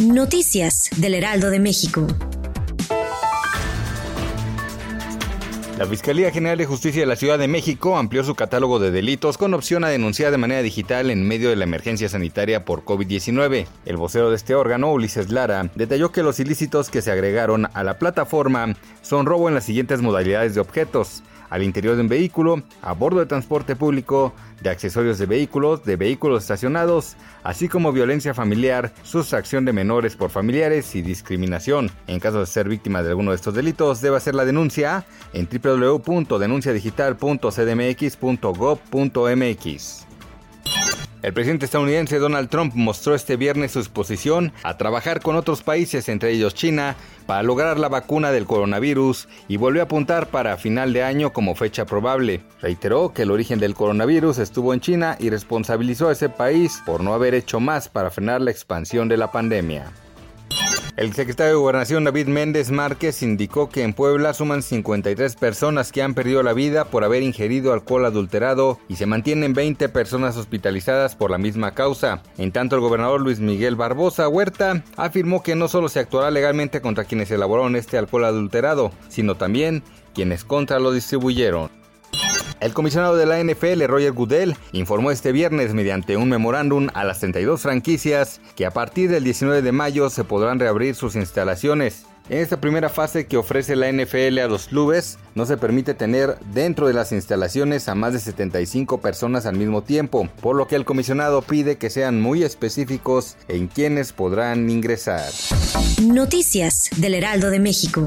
Noticias del Heraldo de México. La Fiscalía General de Justicia de la Ciudad de México amplió su catálogo de delitos con opción a denunciar de manera digital en medio de la emergencia sanitaria por COVID-19. El vocero de este órgano, Ulises Lara, detalló que los ilícitos que se agregaron a la plataforma son robo en las siguientes modalidades de objetos al interior de un vehículo, a bordo de transporte público, de accesorios de vehículos, de vehículos estacionados, así como violencia familiar, sustracción de menores por familiares y discriminación. En caso de ser víctima de alguno de estos delitos, debe hacer la denuncia en www.denunciadigital.cdmx.gov.mx. El presidente estadounidense Donald Trump mostró este viernes su disposición a trabajar con otros países, entre ellos China, para lograr la vacuna del coronavirus y volvió a apuntar para final de año como fecha probable. Reiteró que el origen del coronavirus estuvo en China y responsabilizó a ese país por no haber hecho más para frenar la expansión de la pandemia. El secretario de Gobernación David Méndez Márquez indicó que en Puebla suman 53 personas que han perdido la vida por haber ingerido alcohol adulterado y se mantienen 20 personas hospitalizadas por la misma causa. En tanto, el gobernador Luis Miguel Barbosa Huerta afirmó que no solo se actuará legalmente contra quienes elaboraron este alcohol adulterado, sino también quienes contra lo distribuyeron. El comisionado de la NFL, Roger Goodell, informó este viernes mediante un memorándum a las 32 franquicias que a partir del 19 de mayo se podrán reabrir sus instalaciones. En esta primera fase que ofrece la NFL a los clubes, no se permite tener dentro de las instalaciones a más de 75 personas al mismo tiempo, por lo que el comisionado pide que sean muy específicos en quienes podrán ingresar. Noticias del Heraldo de México.